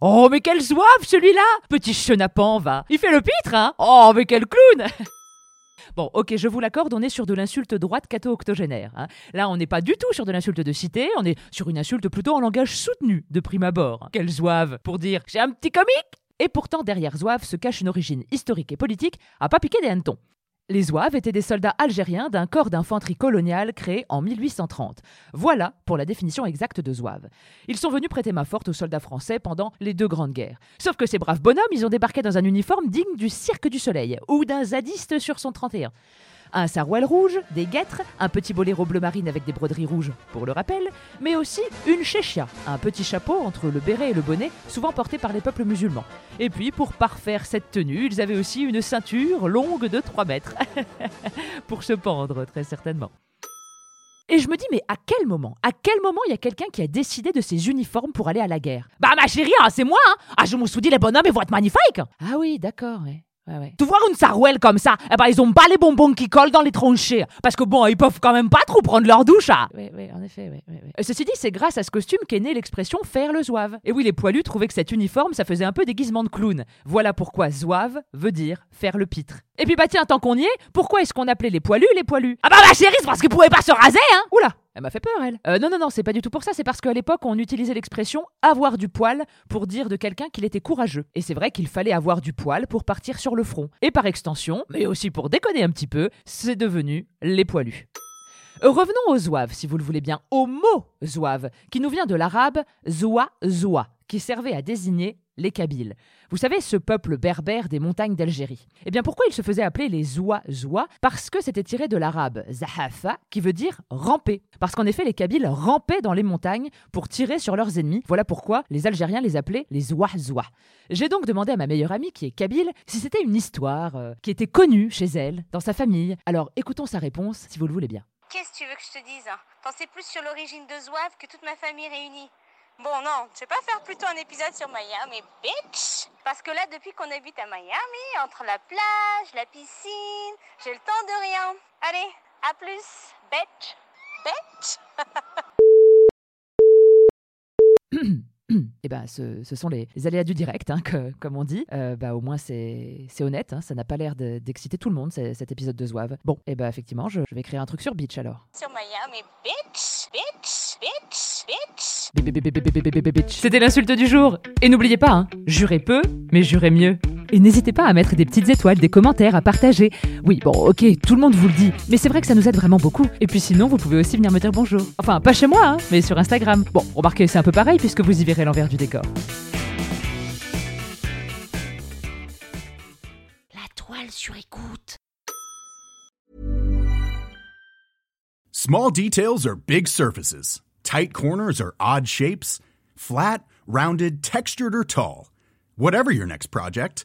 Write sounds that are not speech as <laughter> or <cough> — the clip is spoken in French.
Oh, mais quel zouave celui-là Petit chenapan, va Il fait le pitre, hein Oh, mais quel clown <laughs> Bon, ok, je vous l'accorde, on est sur de l'insulte droite catho-octogénaire. hein. Là, on n'est pas du tout sur de l'insulte de cité, on est sur une insulte plutôt en langage soutenu, de prime abord. Quel zouave Pour dire « j'ai un petit comique !» Et pourtant, derrière zouave se cache une origine historique et politique à pas piquer des hannetons. Les Zouaves étaient des soldats algériens d'un corps d'infanterie coloniale créé en 1830. Voilà pour la définition exacte de Zouave. Ils sont venus prêter main forte aux soldats français pendant les deux grandes guerres. Sauf que ces braves bonhommes, ils ont débarqué dans un uniforme digne du Cirque du Soleil ou d'un zadiste sur son 31. Un sarouel rouge, des guêtres, un petit boléro bleu marine avec des broderies rouges, pour le rappel, mais aussi une chéchia, un petit chapeau entre le béret et le bonnet, souvent porté par les peuples musulmans. Et puis, pour parfaire cette tenue, ils avaient aussi une ceinture longue de 3 mètres. <laughs> pour se pendre, très certainement. Et je me dis, mais à quel moment À quel moment il y a quelqu'un qui a décidé de ces uniformes pour aller à la guerre? Bah ma chérie, hein, c'est moi hein Ah je me suis dit, les bonhommes, ils vont être magnifiques Ah oui, d'accord, ouais. Ouais, ouais. Tu vois une sarouelle comme ça, eh ben ils ont pas les bonbons qui collent dans les tranchées. Parce que bon, ils peuvent quand même pas trop prendre leur douche. Ah. Oui, oui, en effet, oui, oui, oui. Euh, Ceci dit, c'est grâce à ce costume qu'est née l'expression faire le zouave. Et oui, les poilus trouvaient que cet uniforme, ça faisait un peu déguisement de clown. Voilà pourquoi zouave veut dire faire le pitre. Et puis bah tiens, tant qu'on y est, pourquoi est-ce qu'on appelait les poilus les poilus? Ah bah ma chérie, c'est parce qu'ils pouvaient pas se raser, hein Oula elle m'a fait peur, elle. Euh, non, non, non, c'est pas du tout pour ça. C'est parce qu'à l'époque, on utilisait l'expression avoir du poil pour dire de quelqu'un qu'il était courageux. Et c'est vrai qu'il fallait avoir du poil pour partir sur le front. Et par extension, mais aussi pour déconner un petit peu, c'est devenu les poilus. Euh, Revenons au zouave, si vous le voulez bien, au mot zouave, qui nous vient de l'arabe zoua zoua, qui servait à désigner les Kabyles. Vous savez, ce peuple berbère des montagnes d'Algérie. Eh bien, pourquoi il se faisait appeler les Zoua Zoua Parce que c'était tiré de l'arabe zahafa, qui veut dire ramper. Parce qu'en effet, les Kabyles rampaient dans les montagnes pour tirer sur leurs ennemis. Voilà pourquoi les Algériens les appelaient les Zoua Zoua. J'ai donc demandé à ma meilleure amie, qui est kabyle, si c'était une histoire euh, qui était connue chez elle, dans sa famille. Alors, écoutons sa réponse, si vous le voulez bien. Qu'est-ce que tu veux que je te dise? T'en sais plus sur l'origine de Zouave que toute ma famille réunie. Bon, non, je vais pas faire plutôt un épisode sur Miami, bitch Parce que là, depuis qu'on habite à Miami, entre la plage, la piscine, j'ai le temps de rien. Allez, à plus, bitch Bitch? <laughs> Eh ben, ce, ce sont les, les aléas du direct, hein, que- comme on dit. Euh, bah, au moins, c'est c'est honnête. hein, ça n'a pas l'air de- d'exciter tout le monde, c'est- cet épisode de Zouave. Bon, et ben, effectivement, je, je vais écrire un truc sur Beach alors. Sur Miami, bitch Bitch Bitch Bitch Bitch. C'était l'insulte du jour. Et n'oubliez pas, hein, jurez peu, mais jurez mieux. Et n'hésitez pas à mettre des petites étoiles, des commentaires, à partager. Oui, bon, ok, tout le monde vous le dit, mais c'est vrai que ça nous aide vraiment beaucoup. Et puis sinon, vous pouvez aussi venir me dire bonjour. Enfin, pas chez moi, hein, mais sur Instagram. Bon, remarquez, c'est un peu pareil puisque vous y verrez l'envers du décor. La toile sur écoute. Small details are big surfaces. Tight corners are odd shapes. Flat, rounded, textured, or tall. Whatever your next project,